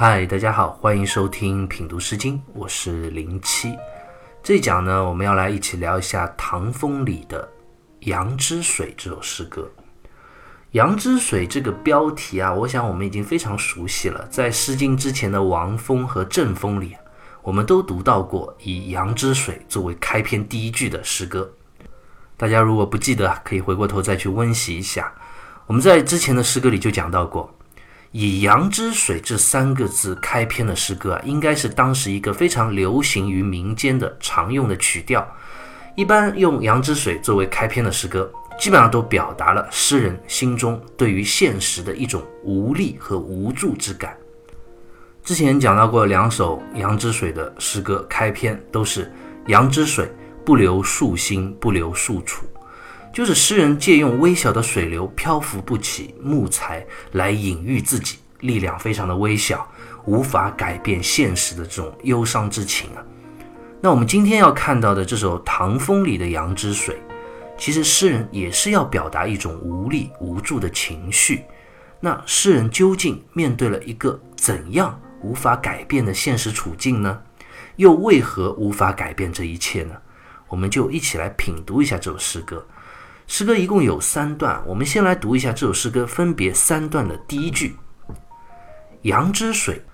嗨，大家好，欢迎收听品读诗经，我是零七。这一讲呢，我们要来一起聊一下唐风里的《杨之水》这首诗歌。《杨之水》这个标题啊，我想我们已经非常熟悉了。在《诗经》之前的《王风》和《正风》里，我们都读到过以《杨之水》作为开篇第一句的诗歌。大家如果不记得，可以回过头再去温习一下。我们在之前的诗歌里就讲到过。以“羊之水”这三个字开篇的诗歌啊，应该是当时一个非常流行于民间的常用的曲调。一般用“羊之水”作为开篇的诗歌，基本上都表达了诗人心中对于现实的一种无力和无助之感。之前讲到过两首“羊之水”的诗歌开篇，都是“羊之水，不留数星，不留数处”。就是诗人借用微小的水流漂浮不起木材来隐喻自己力量非常的微小，无法改变现实的这种忧伤之情啊。那我们今天要看到的这首《唐风》里的《杨之水》，其实诗人也是要表达一种无力无助的情绪。那诗人究竟面对了一个怎样无法改变的现实处境呢？又为何无法改变这一切呢？我们就一起来品读一下这首诗歌。诗歌一共有三段，我们先来读一下这首诗歌分别三段的第一句：“阳之水，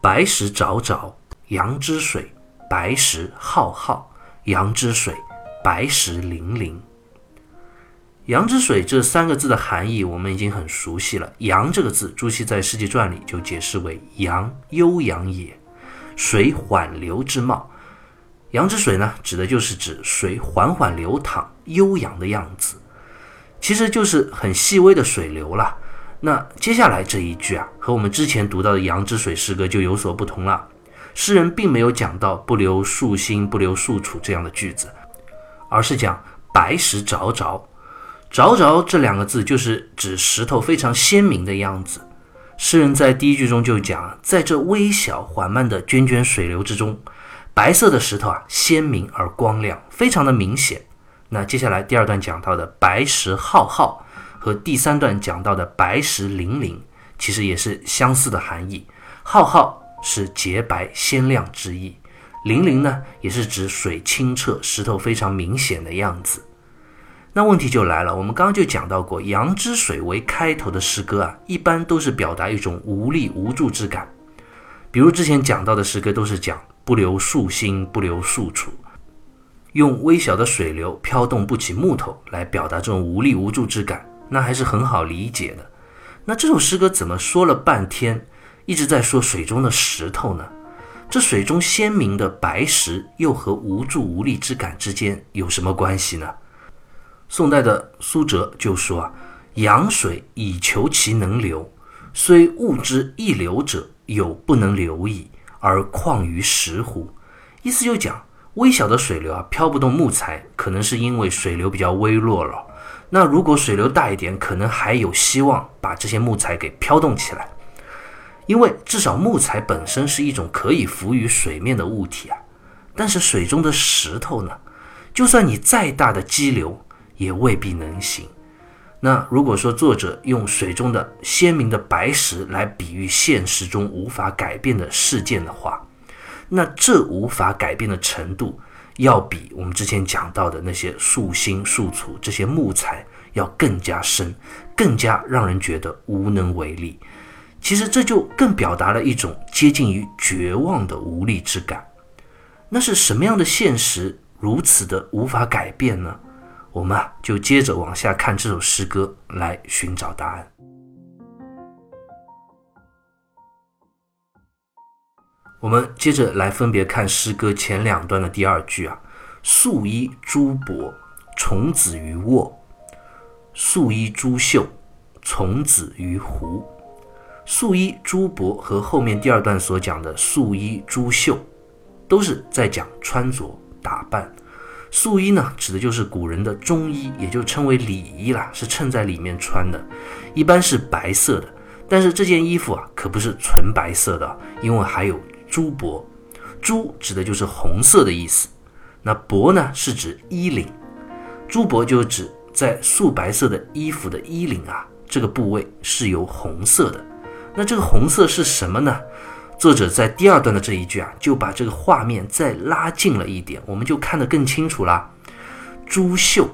白石沼沼；阳之水，白石浩浩；阳之水，白石粼粼。”“阳之水”这三个字的含义我们已经很熟悉了。“阳”这个字，朱熹在《世纪传》里就解释为“阳，悠扬也，水缓流之貌。”阳之水呢，指的就是指水缓缓流淌、悠扬的样子，其实就是很细微的水流了。那接下来这一句啊，和我们之前读到的阳之水诗歌就有所不同了。诗人并没有讲到“不留数星，不留数处”这样的句子，而是讲“白石凿凿”。凿凿这两个字就是指石头非常鲜明的样子。诗人在第一句中就讲，在这微小缓慢的涓涓水流之中。白色的石头啊，鲜明而光亮，非常的明显。那接下来第二段讲到的白石浩浩，和第三段讲到的白石粼粼，其实也是相似的含义。浩浩是洁白鲜亮之意，粼粼呢，也是指水清澈，石头非常明显的样子。那问题就来了，我们刚刚就讲到过，阳之水为开头的诗歌啊，一般都是表达一种无力无助之感。比如之前讲到的诗歌，都是讲。不留数星，不留树处，用微小的水流飘动不起木头来表达这种无力无助之感，那还是很好理解的。那这首诗歌怎么说了半天，一直在说水中的石头呢？这水中鲜明的白石又和无助无力之感之间有什么关系呢？宋代的苏辙就说啊：“阳水以求其能流，虽物之易流者，有不能流矣。”而况于石乎？意思就讲，微小的水流啊，飘不动木材，可能是因为水流比较微弱了。那如果水流大一点，可能还有希望把这些木材给飘动起来。因为至少木材本身是一种可以浮于水面的物体啊。但是水中的石头呢？就算你再大的激流，也未必能行。那如果说作者用水中的鲜明的白石来比喻现实中无法改变的事件的话，那这无法改变的程度，要比我们之前讲到的那些树心、树土这些木材要更加深，更加让人觉得无能为力。其实这就更表达了一种接近于绝望的无力之感。那是什么样的现实如此的无法改变呢？我们啊，就接着往下看这首诗歌，来寻找答案。我们接着来分别看诗歌前两段的第二句啊：“素衣朱帛，从子于沃；素衣朱绣，从子于胡。”素衣朱帛和后面第二段所讲的素衣朱绣，都是在讲穿着打扮。素衣呢，指的就是古人的中衣，也就称为里衣啦，是衬在里面穿的，一般是白色的。但是这件衣服啊，可不是纯白色的，因为还有朱帛。朱指的就是红色的意思，那帛呢，是指衣领。朱帛就指在素白色的衣服的衣领啊，这个部位是由红色的。那这个红色是什么呢？作者在第二段的这一句啊，就把这个画面再拉近了一点，我们就看得更清楚啦。珠绣，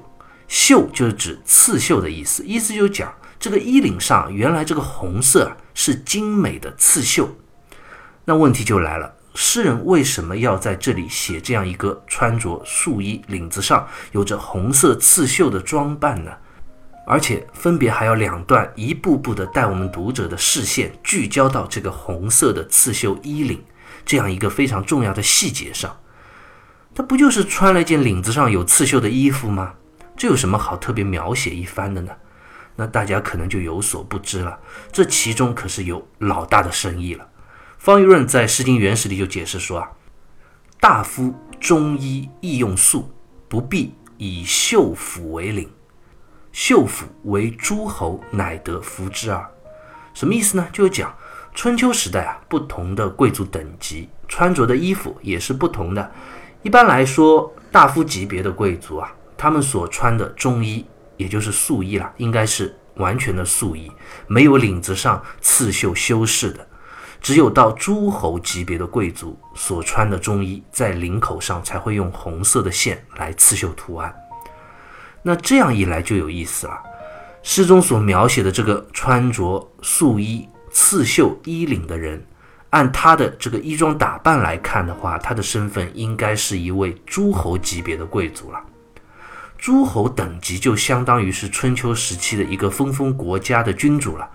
绣就是指刺绣的意思，意思就讲这个衣领上原来这个红色是精美的刺绣。那问题就来了，诗人为什么要在这里写这样一个穿着素衣、领子上有着红色刺绣的装扮呢？而且分别还要两段，一步步的带我们读者的视线聚焦到这个红色的刺绣衣领这样一个非常重要的细节上。他不就是穿了一件领子上有刺绣的衣服吗？这有什么好特别描写一番的呢？那大家可能就有所不知了，这其中可是有老大的深意了。方玉润在《诗经原始》里就解释说啊：“大夫中医易用素，不必以绣服为领。绣服为诸侯乃得服之耳。”什么意思呢？就是讲春秋时代啊，不同的贵族等级穿着的衣服也是不同的。一般来说，大夫级别的贵族啊，他们所穿的中衣，也就是素衣了，应该是完全的素衣，没有领子上刺绣修饰的。只有到诸侯级别的贵族所穿的中衣，在领口上才会用红色的线来刺绣图案。那这样一来就有意思了，诗中所描写的这个穿着素衣、刺绣衣领的人。按他的这个衣装打扮来看的话，他的身份应该是一位诸侯级别的贵族了。诸侯等级就相当于是春秋时期的一个分封国家的君主了。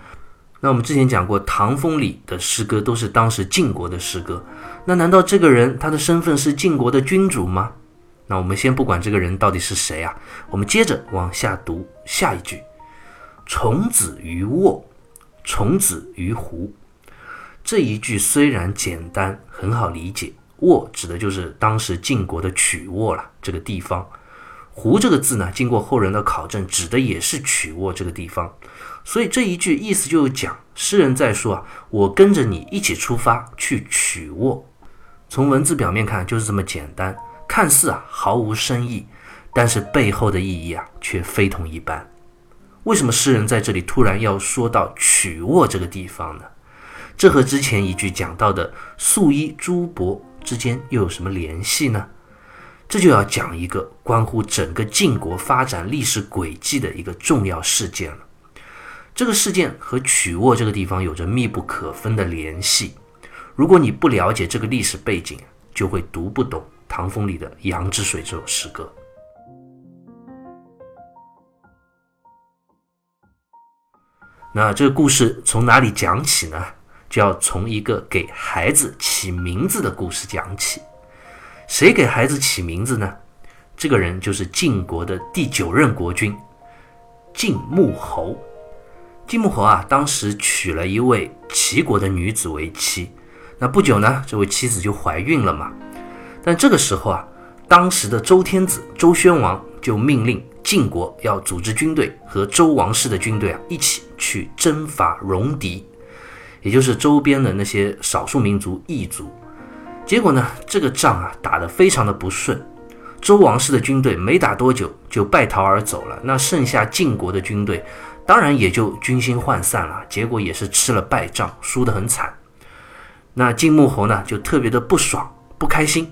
那我们之前讲过，唐风里的诗歌都是当时晋国的诗歌。那难道这个人他的身份是晋国的君主吗？那我们先不管这个人到底是谁啊，我们接着往下读下一句：从子于沃，从子于胡。这一句虽然简单，很好理解。沃指的就是当时晋国的曲沃了，这个地方。胡这个字呢，经过后人的考证，指的也是曲沃这个地方。所以这一句意思就是讲，诗人在说啊，我跟着你一起出发去曲沃。从文字表面看就是这么简单，看似啊毫无深意，但是背后的意义啊却非同一般。为什么诗人在这里突然要说到曲沃这个地方呢？这和之前一句讲到的素衣朱伯之间又有什么联系呢？这就要讲一个关乎整个晋国发展历史轨迹的一个重要事件了。这个事件和曲沃这个地方有着密不可分的联系。如果你不了解这个历史背景，就会读不懂唐风里的《杨之水》这首诗歌。那这个故事从哪里讲起呢？就要从一个给孩子起名字的故事讲起。谁给孩子起名字呢？这个人就是晋国的第九任国君晋穆侯。晋穆侯啊，当时娶了一位齐国的女子为妻。那不久呢，这位妻子就怀孕了嘛。但这个时候啊，当时的周天子周宣王就命令晋国要组织军队和周王室的军队啊一起去征伐戎狄。也就是周边的那些少数民族异族，结果呢，这个仗啊打得非常的不顺，周王室的军队没打多久就败逃而走了，那剩下晋国的军队当然也就军心涣散了，结果也是吃了败仗，输得很惨。那晋穆侯呢就特别的不爽不开心，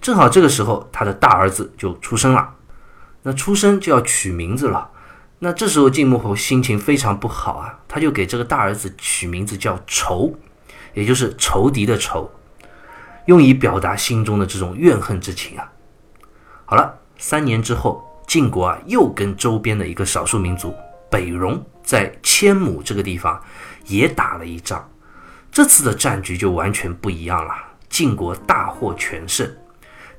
正好这个时候他的大儿子就出生了，那出生就要取名字了。那这时候晋穆侯心情非常不好啊，他就给这个大儿子取名字叫仇，也就是仇敌的仇，用以表达心中的这种怨恨之情啊。好了，三年之后，晋国啊又跟周边的一个少数民族北戎在千亩这个地方也打了一仗，这次的战局就完全不一样了，晋国大获全胜。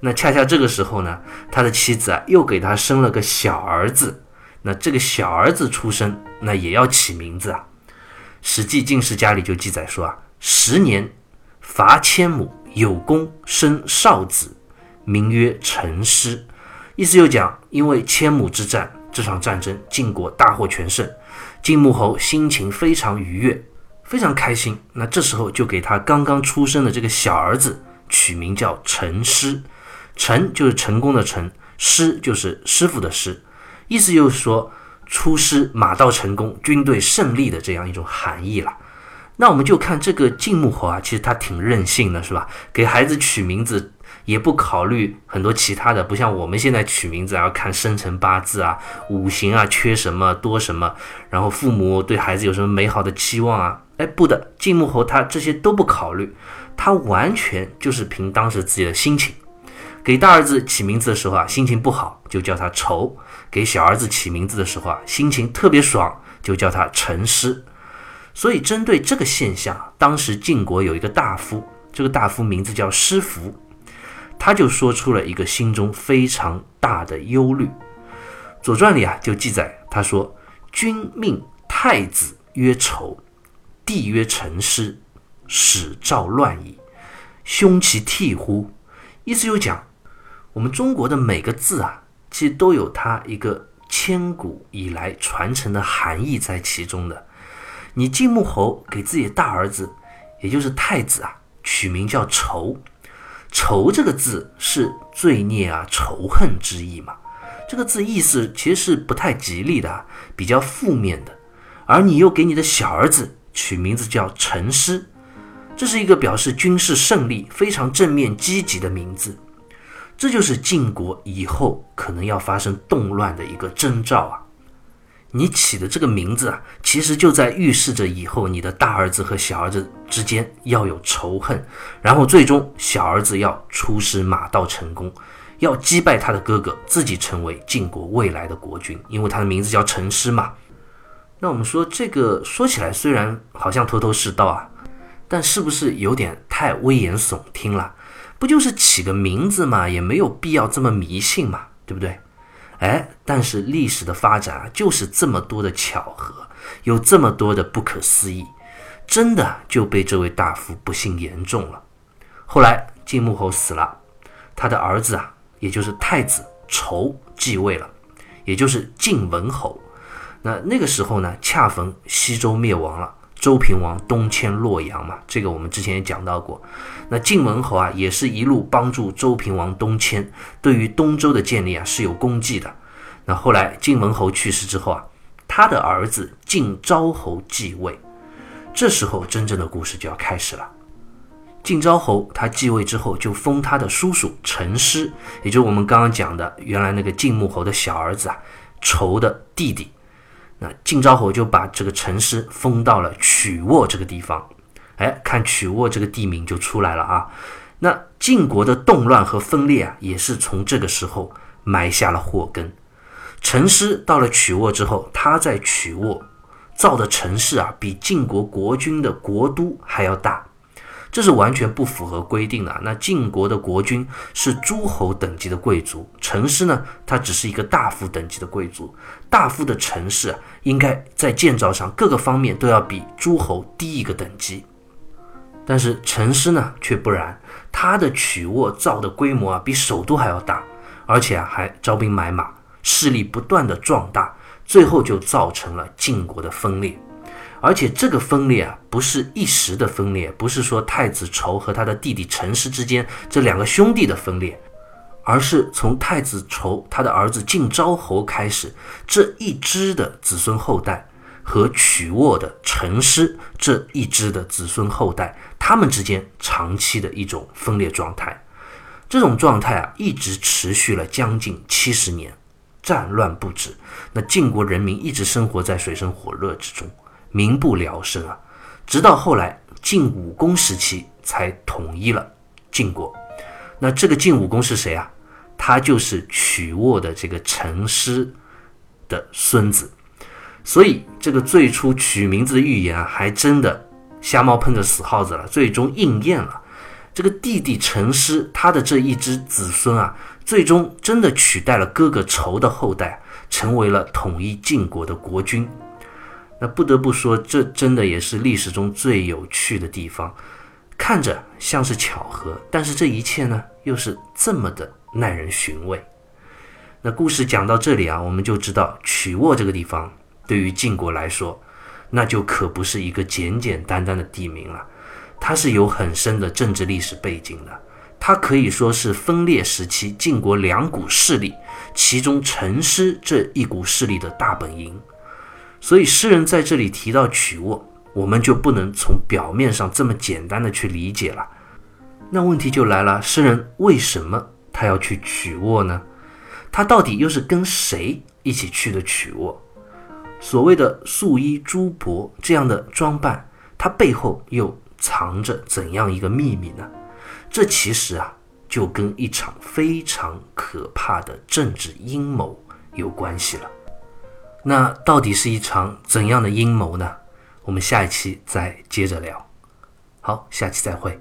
那恰恰这个时候呢，他的妻子啊又给他生了个小儿子。那这个小儿子出生，那也要起名字啊。《史记·晋士家》里就记载说啊，十年伐千亩，有功生少子，名曰成师。意思就讲，因为千亩之战这场战争，晋国大获全胜，晋穆侯心情非常愉悦，非常开心。那这时候就给他刚刚出生的这个小儿子取名叫成师，成就是成功的成，师就是师傅的师。意思就是说，出师马到成功，军队胜利的这样一种含义了。那我们就看这个晋穆侯啊，其实他挺任性的，是吧？给孩子取名字也不考虑很多其他的，不像我们现在取名字啊，要看生辰八字啊、五行啊缺什么多什么，然后父母对孩子有什么美好的期望啊。哎，不的，晋穆侯他这些都不考虑，他完全就是凭当时自己的心情。给大儿子起名字的时候啊，心情不好就叫他愁；给小儿子起名字的时候啊，心情特别爽就叫他陈师。所以针对这个现象，当时晋国有一个大夫，这个大夫名字叫师服，他就说出了一个心中非常大的忧虑。《左传》里啊就记载，他说：“君命太子曰仇。”帝曰：“臣师，始兆乱矣，凶其替乎？”意思就讲，我们中国的每个字啊，其实都有它一个千古以来传承的含义在其中的。你晋穆侯给自己的大儿子，也就是太子啊，取名叫仇。仇这个字是罪孽啊、仇恨之意嘛？这个字意思其实是不太吉利的，比较负面的。而你又给你的小儿子。取名字叫陈师，这是一个表示军事胜利、非常正面积极的名字。这就是晋国以后可能要发生动乱的一个征兆啊！你起的这个名字啊，其实就在预示着以后你的大儿子和小儿子之间要有仇恨，然后最终小儿子要出师马到成功，要击败他的哥哥，自己成为晋国未来的国君，因为他的名字叫陈师嘛。那我们说这个说起来虽然好像头头是道啊，但是不是有点太危言耸听了？不就是起个名字嘛，也没有必要这么迷信嘛，对不对？哎，但是历史的发展啊，就是这么多的巧合，有这么多的不可思议，真的就被这位大夫不幸言中了。后来晋穆侯死了，他的儿子啊，也就是太子仇继位了，也就是晋文侯。那那个时候呢，恰逢西周灭亡了，周平王东迁洛阳嘛，这个我们之前也讲到过。那晋文侯啊，也是一路帮助周平王东迁，对于东周的建立啊是有功绩的。那后来晋文侯去世之后啊，他的儿子晋昭侯继位，这时候真正的故事就要开始了。晋昭侯他继位之后，就封他的叔叔陈师，也就是我们刚刚讲的原来那个晋穆侯的小儿子啊，仇的弟弟。那晋昭侯就把这个陈师封到了曲沃这个地方，哎，看曲沃这个地名就出来了啊。那晋国的动乱和分裂啊，也是从这个时候埋下了祸根。陈师到了曲沃之后，他在曲沃造的城市啊，比晋国国君的国都还要大。这是完全不符合规定的。那晋国的国君是诸侯等级的贵族，城市呢，它只是一个大夫等级的贵族。大夫的城市应该在建造上各个方面都要比诸侯低一个等级。但是城市呢却不然，它的曲沃造的规模啊比首都还要大，而且啊还招兵买马，势力不断的壮大，最后就造成了晋国的分裂。而且这个分裂啊，不是一时的分裂，不是说太子仇和他的弟弟陈师之间这两个兄弟的分裂，而是从太子仇他的儿子晋昭侯开始，这一支的子孙后代和曲沃的陈师这一支的子孙后代，他们之间长期的一种分裂状态。这种状态啊，一直持续了将近七十年，战乱不止，那晋国人民一直生活在水深火热之中。民不聊生啊，直到后来晋武公时期才统一了晋国。那这个晋武公是谁啊？他就是曲沃的这个陈师的孙子。所以这个最初取名字的预言啊，还真的瞎猫碰着死耗子了，最终应验了。这个弟弟陈师他的这一支子孙啊，最终真的取代了哥哥仇的后代，成为了统一晋国的国君。那不得不说，这真的也是历史中最有趣的地方。看着像是巧合，但是这一切呢，又是这么的耐人寻味。那故事讲到这里啊，我们就知道曲沃这个地方对于晋国来说，那就可不是一个简简单单的地名了，它是有很深的政治历史背景的。它可以说是分裂时期晋国两股势力，其中陈师这一股势力的大本营。所以诗人在这里提到曲沃，我们就不能从表面上这么简单的去理解了。那问题就来了，诗人为什么他要去曲沃呢？他到底又是跟谁一起去的曲沃？所谓的素衣朱帛这样的装扮，它背后又藏着怎样一个秘密呢？这其实啊，就跟一场非常可怕的政治阴谋有关系了。那到底是一场怎样的阴谋呢？我们下一期再接着聊。好，下期再会。